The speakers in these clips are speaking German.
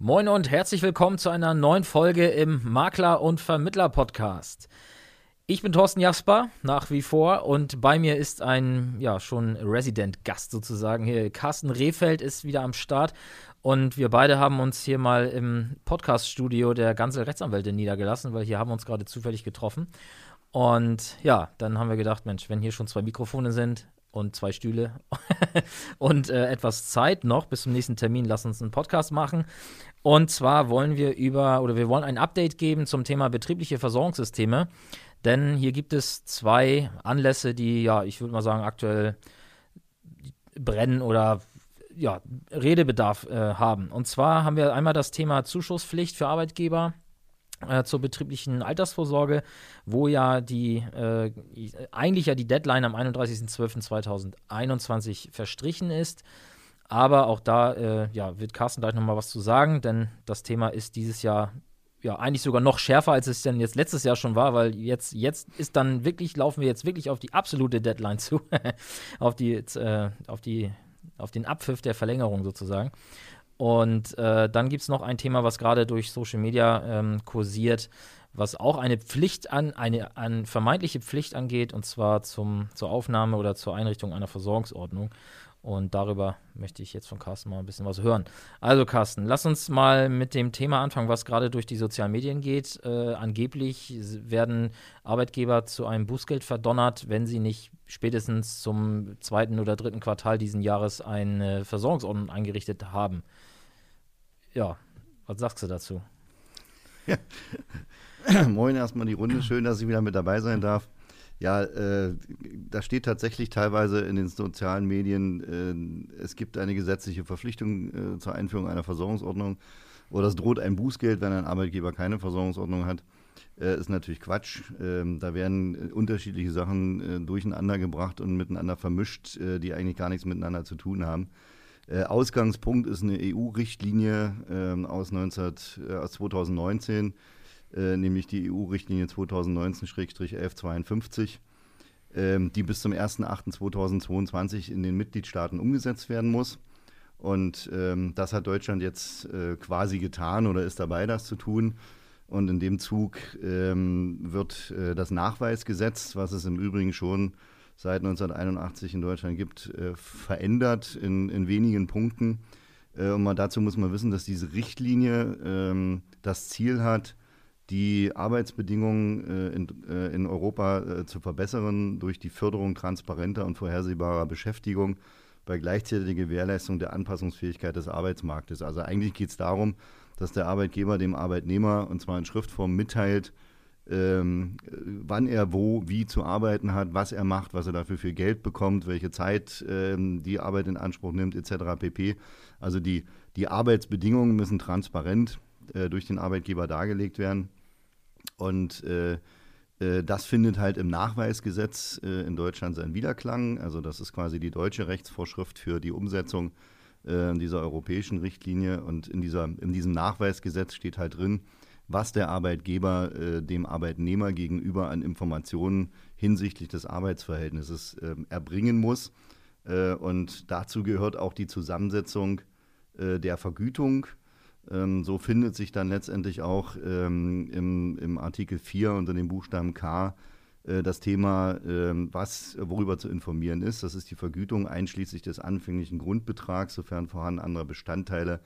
Moin und herzlich willkommen zu einer neuen Folge im Makler- und Vermittler-Podcast. Ich bin Thorsten Jasper, nach wie vor, und bei mir ist ein, ja, schon Resident-Gast sozusagen hier. Carsten Rehfeld ist wieder am Start und wir beide haben uns hier mal im Podcast-Studio der ganze Rechtsanwälte niedergelassen, weil hier haben wir uns gerade zufällig getroffen. Und ja, dann haben wir gedacht, Mensch, wenn hier schon zwei Mikrofone sind, und zwei Stühle und äh, etwas Zeit noch bis zum nächsten Termin. Lass uns einen Podcast machen. Und zwar wollen wir über oder wir wollen ein Update geben zum Thema betriebliche Versorgungssysteme. Denn hier gibt es zwei Anlässe, die ja, ich würde mal sagen, aktuell brennen oder ja, Redebedarf äh, haben. Und zwar haben wir einmal das Thema Zuschusspflicht für Arbeitgeber äh, zur betrieblichen Altersvorsorge, wo ja die äh, eigentlich ja die Deadline am 31.12.2021 verstrichen ist. Aber auch da äh, ja, wird Carsten gleich nochmal was zu sagen, denn das Thema ist dieses Jahr ja eigentlich sogar noch schärfer, als es denn jetzt letztes Jahr schon war, weil jetzt, jetzt ist dann wirklich, laufen wir jetzt wirklich auf die absolute Deadline zu, auf die, äh, auf die, auf den Abpfiff der Verlängerung sozusagen. Und äh, dann gibt es noch ein Thema, was gerade durch Social Media ähm, kursiert, was auch eine Pflicht an, eine an vermeintliche Pflicht angeht, und zwar zum, zur Aufnahme oder zur Einrichtung einer Versorgungsordnung. Und darüber möchte ich jetzt von Carsten mal ein bisschen was hören. Also Carsten, lass uns mal mit dem Thema anfangen, was gerade durch die sozialen Medien geht. Äh, angeblich werden Arbeitgeber zu einem Bußgeld verdonnert, wenn sie nicht spätestens zum zweiten oder dritten Quartal diesen Jahres eine Versorgungsordnung eingerichtet haben. Ja, was sagst du dazu? Ja. Moin erstmal die Runde. Schön, dass ich wieder mit dabei sein darf. Ja, äh, da steht tatsächlich teilweise in den sozialen Medien, äh, es gibt eine gesetzliche Verpflichtung äh, zur Einführung einer Versorgungsordnung oder es droht ein Bußgeld, wenn ein Arbeitgeber keine Versorgungsordnung hat. Äh, ist natürlich Quatsch. Ähm, da werden unterschiedliche Sachen äh, durcheinander gebracht und miteinander vermischt, äh, die eigentlich gar nichts miteinander zu tun haben. Ausgangspunkt ist eine EU-Richtlinie ähm, aus, aus 2019 äh, nämlich die EU-Richtlinie 2019-1152, äh, die bis zum 01.08.2022 in den Mitgliedstaaten umgesetzt werden muss. Und ähm, das hat Deutschland jetzt äh, quasi getan oder ist dabei, das zu tun. Und in dem Zug ähm, wird äh, das Nachweisgesetz, was es im Übrigen schon seit 1981 in Deutschland gibt, äh, verändert in, in wenigen Punkten. Äh, und mal dazu muss man wissen, dass diese Richtlinie ähm, das Ziel hat, die Arbeitsbedingungen äh, in, äh, in, Europa äh, zu verbessern durch die Förderung transparenter und vorhersehbarer Beschäftigung bei gleichzeitiger Gewährleistung der Anpassungsfähigkeit des Arbeitsmarktes. Also eigentlich geht es darum, dass der Arbeitgeber dem Arbeitnehmer, und zwar in Schriftform, mitteilt, ähm, wann er wo, wie zu arbeiten hat, was er macht, was er dafür für Geld bekommt, welche Zeit ähm, die Arbeit in Anspruch nimmt, etc. pp. Also die, die Arbeitsbedingungen müssen transparent äh, durch den Arbeitgeber dargelegt werden. Und äh, äh, das findet halt im Nachweisgesetz äh, in Deutschland seinen Widerklang. Also das ist quasi die deutsche Rechtsvorschrift für die Umsetzung äh, dieser europäischen Richtlinie. Und in, dieser, in diesem Nachweisgesetz steht halt drin, was der Arbeitgeber äh, dem Arbeitnehmer gegenüber an Informationen hinsichtlich des Arbeitsverhältnisses ähm, erbringen muss. Äh, und dazu gehört auch die Zusammensetzung der Vergütung ähm, so findet sich dann letztendlich auch ähm, im, im, Artikel 4 unter dem Buchstaben K äh, das Thema, ähm, was, worüber zu informieren ist. Das ist die Vergütung einschließlich des anfänglichen Grundbetrags, sofern vorhanden anderer Bestandteile,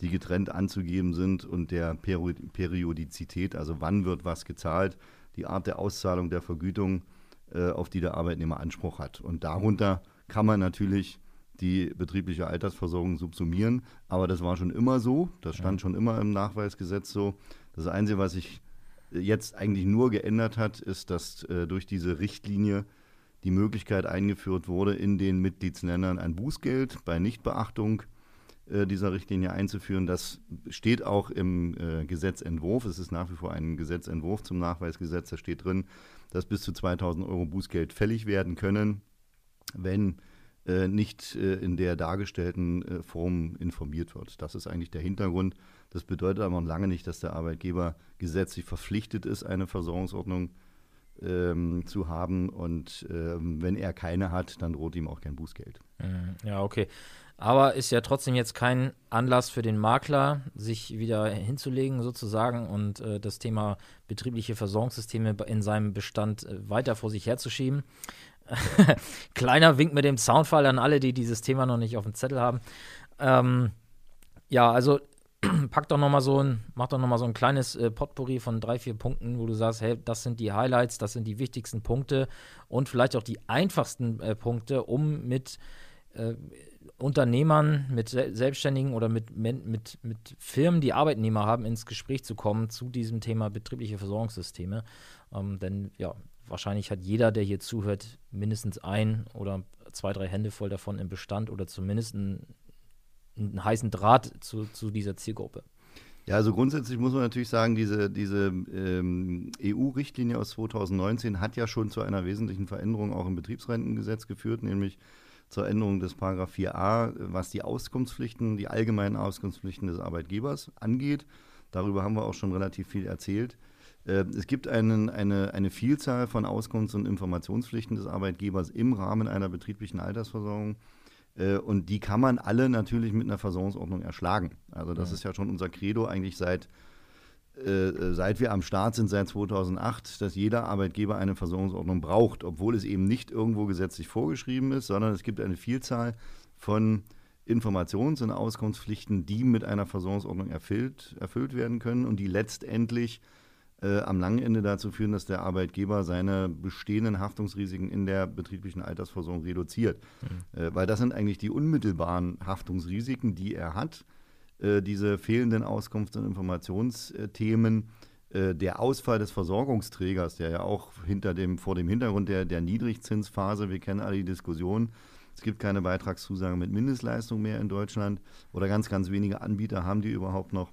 die getrennt anzugeben sind und der Peri Periodizität, also wann wird was gezahlt, die Art der Auszahlung der Vergütung, äh, auf die der Arbeitnehmer Anspruch hat. Und darunter kann man natürlich die betriebliche Altersversorgung subsumieren. Aber das war schon immer so. Das stand schon immer im Nachweisgesetz so. Das Einzige, was sich jetzt eigentlich nur geändert hat, ist, dass äh, durch diese Richtlinie die Möglichkeit eingeführt wurde, in den Mitgliedsländern ein Bußgeld bei Nichtbeachtung dieser Richtlinie einzuführen. Das steht auch im äh, Gesetzentwurf. Es ist nach wie vor ein Gesetzentwurf zum Nachweisgesetz. Da steht drin, dass bis zu 2000 Euro Bußgeld fällig werden können, wenn äh, nicht äh, in der dargestellten äh, Form informiert wird. Das ist eigentlich der Hintergrund. Das bedeutet aber noch lange nicht, dass der Arbeitgeber gesetzlich verpflichtet ist, eine Versorgungsordnung ähm, zu haben. Und ähm, wenn er keine hat, dann droht ihm auch kein Bußgeld. Mhm. Ja, okay. Aber ist ja trotzdem jetzt kein Anlass für den Makler, sich wieder hinzulegen sozusagen und äh, das Thema betriebliche Versorgungssysteme in seinem Bestand äh, weiter vor sich herzuschieben. Kleiner Wink mit dem Soundfall an alle, die dieses Thema noch nicht auf dem Zettel haben. Ähm, ja, also pack doch noch mal so ein, mach doch noch mal so ein kleines äh, Potpourri von drei, vier Punkten, wo du sagst, hey, das sind die Highlights, das sind die wichtigsten Punkte und vielleicht auch die einfachsten äh, Punkte, um mit äh, Unternehmern, mit Selbstständigen oder mit, mit, mit Firmen, die Arbeitnehmer haben, ins Gespräch zu kommen zu diesem Thema betriebliche Versorgungssysteme. Ähm, denn ja, wahrscheinlich hat jeder, der hier zuhört, mindestens ein oder zwei, drei Hände voll davon im Bestand oder zumindest ein einen heißen Draht zu, zu dieser Zielgruppe. Ja, also grundsätzlich muss man natürlich sagen, diese, diese ähm, EU-Richtlinie aus 2019 hat ja schon zu einer wesentlichen Veränderung auch im Betriebsrentengesetz geführt, nämlich zur Änderung des Paragraph 4a, was die Auskunftspflichten, die allgemeinen Auskunftspflichten des Arbeitgebers angeht. Darüber haben wir auch schon relativ viel erzählt. Äh, es gibt einen, eine, eine Vielzahl von Auskunfts- und Informationspflichten des Arbeitgebers im Rahmen einer betrieblichen Altersversorgung. Äh, und die kann man alle natürlich mit einer Versorgungsordnung erschlagen. Also das ja. ist ja schon unser Credo eigentlich seit, äh, äh seit wir am Start sind, seit 2008, dass jeder Arbeitgeber eine Versorgungsordnung braucht, obwohl es eben nicht irgendwo gesetzlich vorgeschrieben ist, sondern es gibt eine Vielzahl von Informations- und Auskunftspflichten, die mit einer Versorgungsordnung erfüllt, erfüllt werden können und die letztendlich äh, am langen Ende dazu führen, dass der Arbeitgeber seine bestehenden Haftungsrisiken in der betrieblichen Altersversorgung reduziert. Mhm. Äh, weil das sind eigentlich die unmittelbaren Haftungsrisiken, die er hat. Äh, diese fehlenden Auskunfts- und Informationsthemen, äh, der Ausfall des Versorgungsträgers, der ja auch hinter dem, vor dem Hintergrund der, der Niedrigzinsphase, wir kennen alle die Diskussion, es gibt keine Beitragszusage mit Mindestleistung mehr in Deutschland oder ganz, ganz wenige Anbieter haben die überhaupt noch.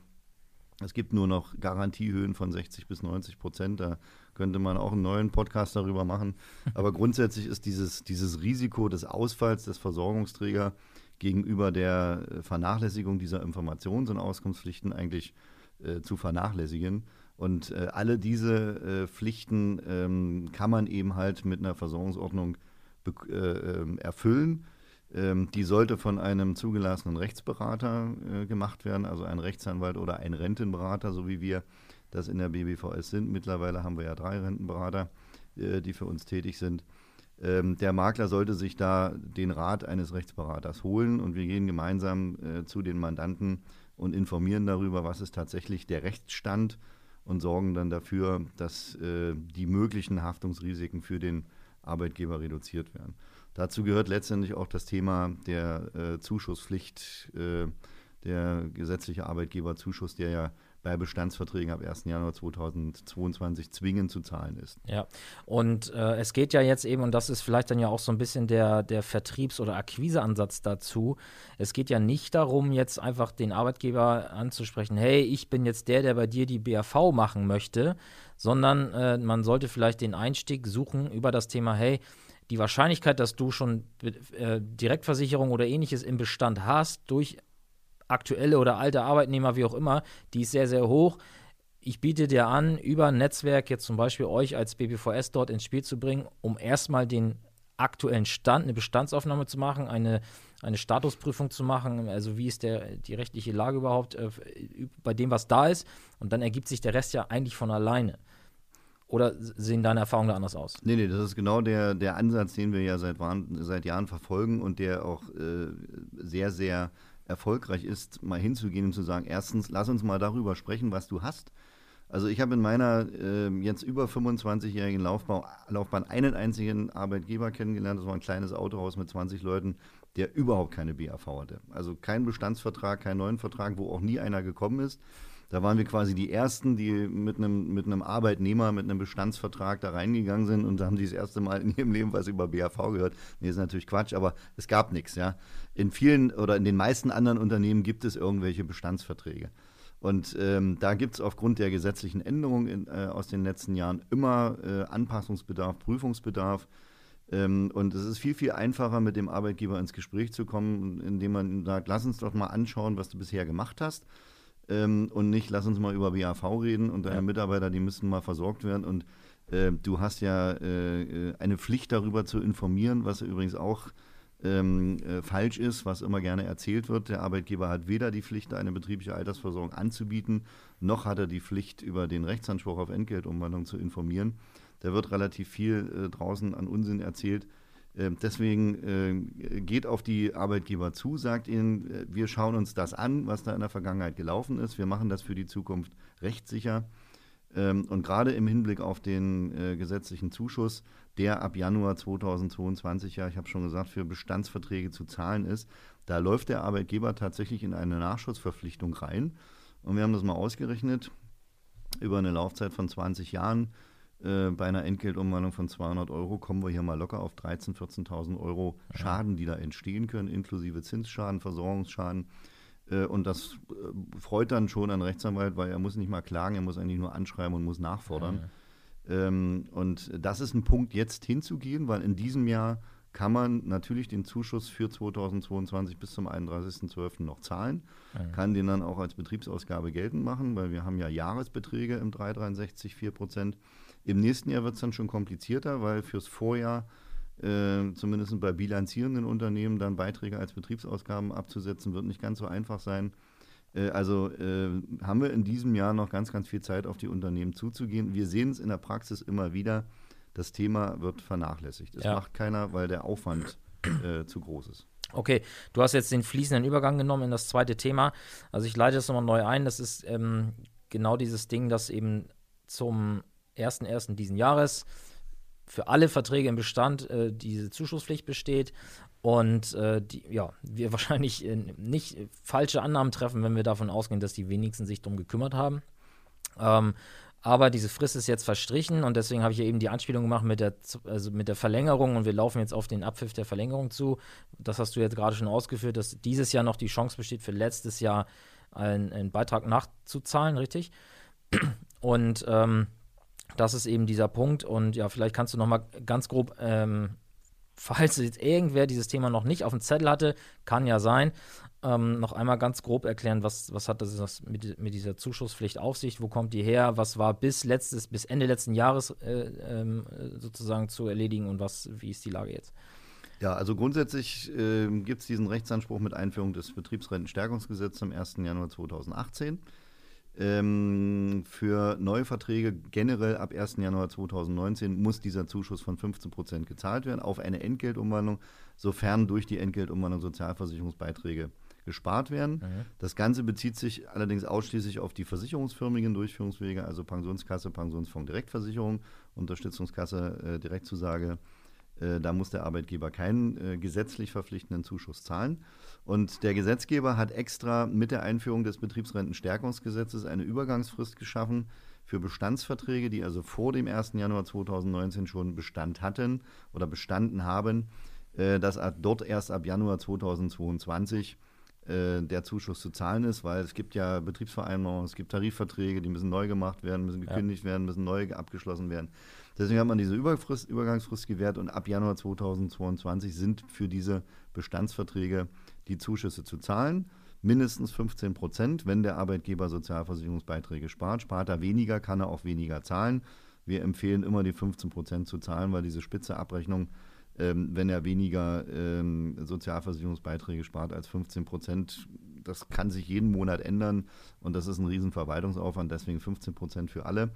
Es gibt nur noch Garantiehöhen von 60 bis 90 Prozent. Da könnte man auch einen neuen Podcast darüber machen. Aber grundsätzlich ist dieses, dieses Risiko des Ausfalls des Versorgungsträgers gegenüber der äh, Vernachlässigung dieser Informations- und Auskunftspflichten eigentlich äh, zu vernachlässigen. Und äh, alle diese äh, Pflichten ähm, kann man eben halt mit einer Versorgungsordnung äh, ähm, erfüllen. Ähm, die sollte von einem zugelassenen Rechtsberater äh, gemacht werden, also ein Rechtsanwalt oder ein Rentenberater, so wie wir das in der BBVS sind. Mittlerweile haben wir ja drei Rentenberater, die für uns tätig sind. Ähm, der Makler sollte sich da den Rat eines Rechtsberaters holen und wir gehen gemeinsam äh, zu den Mandanten und informieren darüber, was ist tatsächlich der Rechtsstand und sorgen dann dafür, dass äh, die möglichen Haftungsrisiken für den Arbeitgeber reduziert werden. Dazu gehört letztendlich auch das Thema der äh, Zuschusspflicht, äh, der gesetzliche Arbeitgeberzuschuss, der ja bei Bestandsverträgen ab 1. Januar 2022 zwingend zu zahlen ist. Ja, und äh, es geht ja jetzt eben, und das ist vielleicht dann ja auch so ein bisschen der, der Vertriebs- oder Akquiseansatz dazu, es geht ja nicht darum, jetzt einfach den Arbeitgeber anzusprechen, hey, ich bin jetzt der, der bei dir die BAV machen möchte, sondern äh, man sollte vielleicht den Einstieg suchen über das Thema, hey, die Wahrscheinlichkeit, dass du schon äh, Direktversicherung oder ähnliches im Bestand hast, durch aktuelle oder alte Arbeitnehmer, wie auch immer, die ist sehr, sehr hoch. Ich biete dir an, über ein Netzwerk jetzt zum Beispiel euch als BBVS dort ins Spiel zu bringen, um erstmal den aktuellen Stand, eine Bestandsaufnahme zu machen, eine, eine Statusprüfung zu machen, also wie ist der, die rechtliche Lage überhaupt äh, bei dem, was da ist. Und dann ergibt sich der Rest ja eigentlich von alleine. Oder sehen deine Erfahrungen da anders aus? Nee, nee, das ist genau der, der Ansatz, den wir ja seit, seit Jahren verfolgen und der auch äh, sehr, sehr erfolgreich ist, mal hinzugehen und zu sagen, erstens, lass uns mal darüber sprechen, was du hast. Also ich habe in meiner äh, jetzt über 25-jährigen Laufbahn, Laufbahn einen einzigen Arbeitgeber kennengelernt. Das war ein kleines Autohaus mit 20 Leuten, der überhaupt keine BAV hatte. Also kein Bestandsvertrag, keinen neuen Vertrag, wo auch nie einer gekommen ist. Da waren wir quasi die Ersten, die mit einem, mit einem Arbeitnehmer, mit einem Bestandsvertrag da reingegangen sind und da haben die das erste Mal in ihrem Leben was über BAV gehört. Nee, ist natürlich Quatsch, aber es gab nichts, ja. In vielen oder in den meisten anderen Unternehmen gibt es irgendwelche Bestandsverträge. Und ähm, da gibt es aufgrund der gesetzlichen Änderungen äh, aus den letzten Jahren immer äh, Anpassungsbedarf, Prüfungsbedarf. Ähm, und es ist viel, viel einfacher, mit dem Arbeitgeber ins Gespräch zu kommen, indem man sagt, lass uns doch mal anschauen, was du bisher gemacht hast ähm, und nicht, lass uns mal über BAV reden und deine ja. Mitarbeiter, die müssen mal versorgt werden und äh, du hast ja äh, eine Pflicht darüber zu informieren, was übrigens auch ähm, äh, falsch ist, was immer gerne erzählt wird. Der Arbeitgeber hat weder die Pflicht, eine betriebliche Altersversorgung anzubieten, noch hat er die Pflicht, über den Rechtsanspruch auf Entgeltumwandlung zu informieren. Da wird relativ viel äh, draußen an Unsinn erzählt. Ähm, deswegen äh, geht auf die Arbeitgeber zu, sagt ihnen, äh, wir schauen uns das an, was da in der Vergangenheit gelaufen ist. Wir machen das für die Zukunft rechtssicher. Ähm, und gerade im Hinblick auf den äh, gesetzlichen Zuschuss, der ab Januar 2022, ja, ich habe schon gesagt, für Bestandsverträge zu zahlen ist, da läuft der Arbeitgeber tatsächlich in eine Nachschussverpflichtung rein. Und wir haben das mal ausgerechnet, über eine Laufzeit von 20 Jahren, äh, bei einer Entgeltumwandlung von 200 Euro kommen wir hier mal locker auf 13.000, 14.000 Euro Schaden, die da entstehen können, inklusive Zinsschaden, Versorgungsschaden. Äh, und das äh, freut dann schon einen Rechtsanwalt, weil er muss nicht mal klagen, er muss eigentlich nur anschreiben und muss nachfordern. Ja. Ähm, und das ist ein Punkt, jetzt hinzugehen, weil in diesem Jahr kann man natürlich den Zuschuss für 2022 bis zum 31.12. noch zahlen, ja. kann den dann auch als Betriebsausgabe geltend machen, weil wir haben ja Jahresbeträge im 363, 4 Prozent. Im nächsten Jahr wird es dann schon komplizierter, weil fürs Vorjahr äh, zumindest bei bilanzierenden Unternehmen dann Beiträge als Betriebsausgaben abzusetzen, wird nicht ganz so einfach sein. Äh, also äh, haben wir in diesem Jahr noch ganz, ganz viel Zeit, auf die Unternehmen zuzugehen. Wir sehen es in der Praxis immer wieder, das Thema wird vernachlässigt. Das ja. macht keiner, weil der Aufwand äh, zu groß ist. Okay, du hast jetzt den fließenden Übergang genommen in das zweite Thema. Also ich leite das nochmal neu ein. Das ist ähm, genau dieses Ding, das eben zum 1.1. diesen Jahres für alle Verträge im Bestand äh, diese Zuschusspflicht besteht und äh, die, ja, wir wahrscheinlich äh, nicht falsche Annahmen treffen, wenn wir davon ausgehen, dass die wenigsten sich darum gekümmert haben. Ähm, aber diese Frist ist jetzt verstrichen und deswegen habe ich ja eben die Anspielung gemacht mit der, also mit der Verlängerung und wir laufen jetzt auf den Abpfiff der Verlängerung zu. Das hast du jetzt gerade schon ausgeführt, dass dieses Jahr noch die Chance besteht, für letztes Jahr einen, einen Beitrag nachzuzahlen, richtig? Und ähm, das ist eben dieser Punkt. Und ja, vielleicht kannst du noch mal ganz grob, ähm, falls jetzt irgendwer dieses Thema noch nicht auf dem Zettel hatte, kann ja sein, ähm, noch einmal ganz grob erklären, was, was hat das mit, mit dieser Zuschusspflicht auf sich, wo kommt die her, was war bis letztes, bis Ende letzten Jahres äh, ähm, sozusagen zu erledigen und was, wie ist die Lage jetzt? Ja, also grundsätzlich äh, gibt es diesen Rechtsanspruch mit Einführung des Betriebsrentenstärkungsgesetzes am 1. Januar 2018. Ähm, für neue Verträge generell ab 1. Januar 2019 muss dieser Zuschuss von 15 Prozent gezahlt werden auf eine Entgeltumwandlung, sofern durch die Entgeltumwandlung Sozialversicherungsbeiträge gespart werden. Mhm. Das Ganze bezieht sich allerdings ausschließlich auf die versicherungsförmigen Durchführungswege, also Pensionskasse, Pensionsfonds, Direktversicherung, Unterstützungskasse, äh, Direktzusage. Äh, da muss der Arbeitgeber keinen äh, gesetzlich verpflichtenden Zuschuss zahlen. Und der Gesetzgeber hat extra mit der Einführung des Betriebsrentenstärkungsgesetzes eine Übergangsfrist geschaffen für Bestandsverträge, die also vor dem 1. Januar 2019 schon Bestand hatten oder bestanden haben, äh, dass dort erst ab Januar 2022 äh, der Zuschuss zu zahlen ist, weil es gibt ja Betriebsvereinbarungen, es gibt Tarifverträge, die müssen neu gemacht werden, müssen gekündigt ja. werden, müssen neu abgeschlossen werden. Deswegen hat man diese Überfrist, Übergangsfrist gewährt und ab Januar 2022 sind für diese Bestandsverträge die Zuschüsse zu zahlen. Mindestens 15 Prozent, wenn der Arbeitgeber Sozialversicherungsbeiträge spart. Spart er weniger, kann er auch weniger zahlen. Wir empfehlen immer die 15 Prozent zu zahlen, weil diese spitze Abrechnung, ähm, wenn er weniger ähm, Sozialversicherungsbeiträge spart als 15 Prozent, das kann sich jeden Monat ändern und das ist ein riesen Verwaltungsaufwand, deswegen 15 Prozent für alle.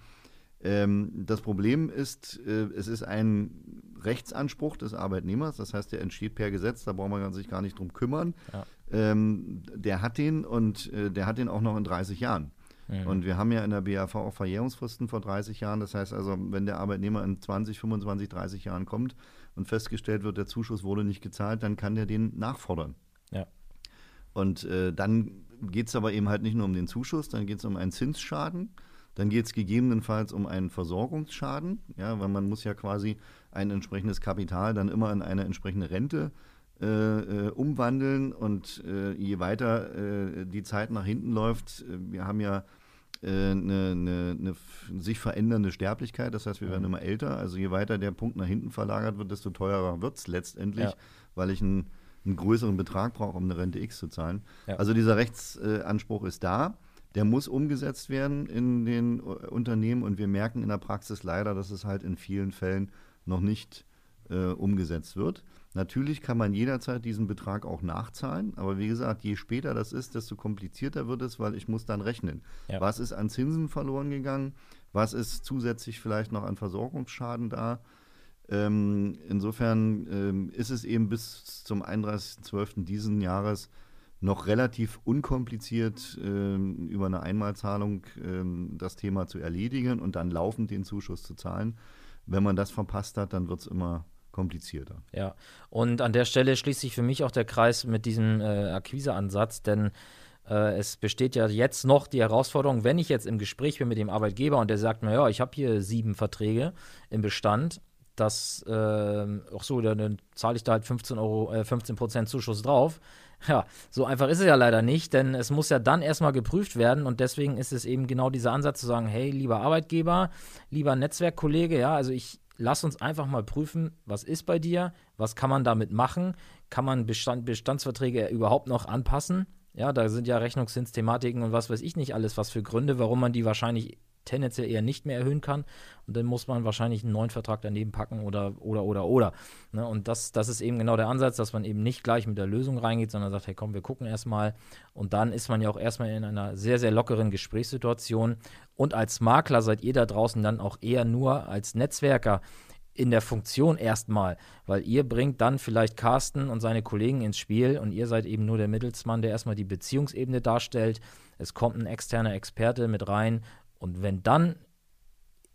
Ähm, das Problem ist, äh, es ist ein Rechtsanspruch des Arbeitnehmers, das heißt, der entsteht per Gesetz, da braucht man sich gar nicht drum kümmern. Ja. Ähm, der hat den und äh, der hat den auch noch in 30 Jahren. Mhm. Und wir haben ja in der BAV auch Verjährungsfristen vor 30 Jahren. Das heißt also, wenn der Arbeitnehmer in 20, 25, 30 Jahren kommt und festgestellt wird, der Zuschuss wurde nicht gezahlt, dann kann der den nachfordern. Ja. Und äh, dann geht es aber eben halt nicht nur um den Zuschuss, dann geht es um einen Zinsschaden. Dann geht es gegebenenfalls um einen Versorgungsschaden, ja, weil man muss ja quasi ein entsprechendes Kapital dann immer in eine entsprechende Rente äh, äh, umwandeln und äh, je weiter äh, die Zeit nach hinten läuft, äh, wir haben ja eine, eine, eine, sich verändernde Sterblichkeit, das heißt, wir werden mhm. immer älter. Also je weiter der Punkt nach hinten verlagert wird, desto teurer wird es letztendlich, ja. weil ich einen, einen, größeren Betrag brauche, um eine Rente X zu zahlen. Ja. Also dieser Rechtsanspruch ist da der muss umgesetzt werden in den äh, Unternehmen und wir merken in der Praxis leider, dass es halt in vielen Fällen noch nicht äh, umgesetzt wird. Natürlich kann man jederzeit diesen Betrag auch nachzahlen, aber wie gesagt, je später das ist, desto komplizierter wird es, weil ich muss dann rechnen. Ja. Was ist an Zinsen verloren gegangen? Was ist zusätzlich vielleicht noch an Versorgungsschaden da? Ähm, insofern ähm, ist es eben bis zum 31.12. diesen Jahres noch relativ unkompliziert ähm, über eine Einmalzahlung ähm, das Thema zu erledigen und dann laufend den Zuschuss zu zahlen. Wenn man das verpasst hat, dann wird es immer komplizierter. Ja, und an der Stelle schließt sich für mich auch der Kreis mit diesem äh, Akquiseansatz, denn äh, es besteht ja jetzt noch die Herausforderung, wenn ich jetzt im Gespräch bin mit dem Arbeitgeber und der sagt mir, ja, ich habe hier sieben Verträge im Bestand, das äh, auch so, dann, zahle ich da halt 15 Euro, äh, 15 Prozent Zuschuss drauf. Ja, so einfach ist es ja leider nicht, denn es muss ja dann erstmal geprüft werden und deswegen ist es eben genau dieser Ansatz zu sagen, hey, lieber Arbeitgeber, lieber Netzwerkkollege, ja, also ich lass uns einfach mal prüfen, was ist bei dir, was kann man damit machen, kann man Bestand, Bestandsverträge überhaupt noch anpassen? Ja, da sind ja Rechnungszinsthematiken und was weiß ich nicht alles, was für Gründe, warum man die wahrscheinlich tendenziell eher nicht mehr erhöhen kann. Und dann muss man wahrscheinlich einen neuen Vertrag daneben packen oder, oder, oder, oder. Ne? Und das, das ist eben genau der Ansatz, dass man eben nicht gleich mit der Lösung reingeht, sondern sagt, hey komm, wir gucken erstmal. Und dann ist man ja auch erstmal in einer sehr, sehr lockeren Gesprächssituation. Und als Makler seid ihr da draußen dann auch eher nur als Netzwerker in der Funktion erstmal, weil ihr bringt dann vielleicht Carsten und seine Kollegen ins Spiel und ihr seid eben nur der Mittelsmann, der erstmal die Beziehungsebene darstellt. Es kommt ein externer Experte mit rein und wenn dann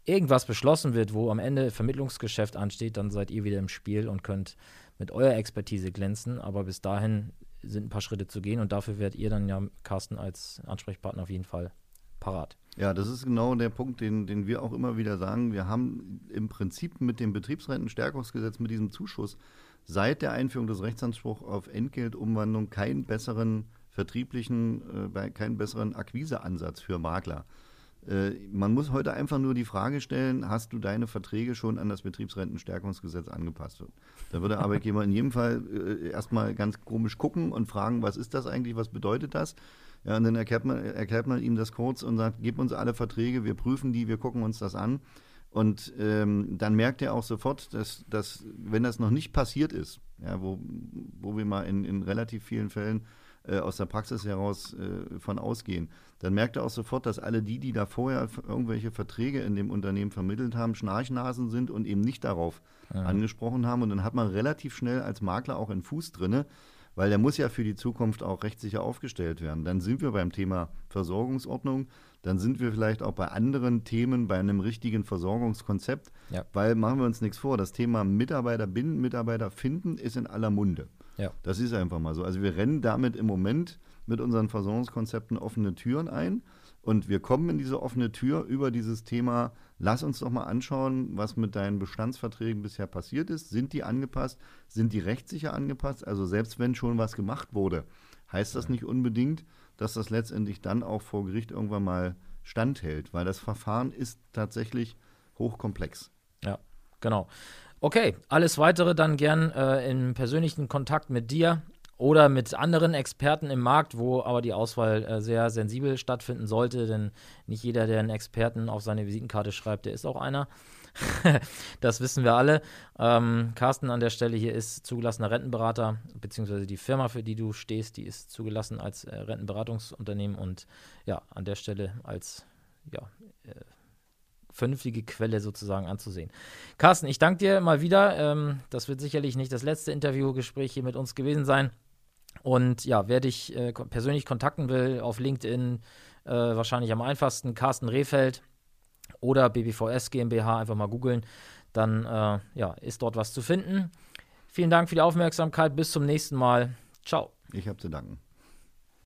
irgendwas beschlossen wird, wo am Ende Vermittlungsgeschäft ansteht, dann seid ihr wieder im Spiel und könnt mit eurer Expertise glänzen. Aber bis dahin sind ein paar Schritte zu gehen und dafür werdet ihr dann ja, Carsten, als Ansprechpartner auf jeden Fall parat. Ja, das ist genau der Punkt, den, den wir auch immer wieder sagen. Wir haben im Prinzip mit dem Betriebsrentenstärkungsgesetz, mit diesem Zuschuss, seit der Einführung des Rechtsanspruchs auf Entgeltumwandlung keinen besseren vertrieblichen, äh, keinen besseren Akquiseansatz für Makler. Äh, man muss heute einfach nur die Frage stellen, hast du deine Verträge schon an das Betriebsrentenstärkungsgesetz angepasst? Da würde der Arbeitgeber in jedem Fall äh, erstmal ganz komisch gucken und fragen, was ist das eigentlich, was bedeutet das? Ja, und dann erklärt man, erklärt man ihm das kurz und sagt, gib uns alle Verträge, wir prüfen die, wir gucken uns das an. Und ähm, dann merkt er auch sofort, dass, dass, wenn das noch nicht passiert ist, ja, wo, wo wir mal in, in relativ vielen Fällen äh, aus der Praxis heraus äh, von ausgehen, dann merkt er auch sofort, dass alle die, die da vorher irgendwelche Verträge in dem Unternehmen vermittelt haben, Schnarchnasen sind und eben nicht darauf ja. angesprochen haben. Und dann hat man relativ schnell als Makler auch einen Fuß drinne, weil der muss ja für die Zukunft auch rechtssicher aufgestellt werden. Dann sind wir beim Thema Versorgungsordnung, dann sind wir vielleicht auch bei anderen Themen, bei einem richtigen Versorgungskonzept, ja. weil machen wir uns nichts vor, das Thema Mitarbeiter binden, Mitarbeiter finden ist in aller Munde. Ja. Das ist einfach mal so. Also wir rennen damit im Moment mit unseren Versorgungskonzepten offene Türen ein. Und wir kommen in diese offene Tür über dieses Thema, lass uns doch mal anschauen, was mit deinen Bestandsverträgen bisher passiert ist. Sind die angepasst? Sind die rechtssicher angepasst? Also selbst wenn schon was gemacht wurde, heißt das nicht unbedingt, dass das letztendlich dann auch vor Gericht irgendwann mal standhält, weil das Verfahren ist tatsächlich hochkomplex. Ja, genau. Okay, alles weitere dann gern äh, im persönlichen Kontakt mit dir oder mit anderen Experten im Markt, wo aber die Auswahl äh, sehr sensibel stattfinden sollte, denn nicht jeder, der einen Experten auf seine Visitenkarte schreibt, der ist auch einer. das wissen wir alle. Ähm, Carsten an der Stelle hier ist zugelassener Rentenberater, beziehungsweise die Firma, für die du stehst, die ist zugelassen als äh, Rentenberatungsunternehmen und ja, an der Stelle als ja, äh, vernünftige Quelle sozusagen anzusehen. Carsten, ich danke dir mal wieder. Ähm, das wird sicherlich nicht das letzte Interviewgespräch hier mit uns gewesen sein. Und ja, wer dich äh, persönlich kontakten will, auf LinkedIn äh, wahrscheinlich am einfachsten Carsten Rehfeld oder BBVS GmbH einfach mal googeln. Dann äh, ja, ist dort was zu finden. Vielen Dank für die Aufmerksamkeit. Bis zum nächsten Mal. Ciao. Ich habe zu danken.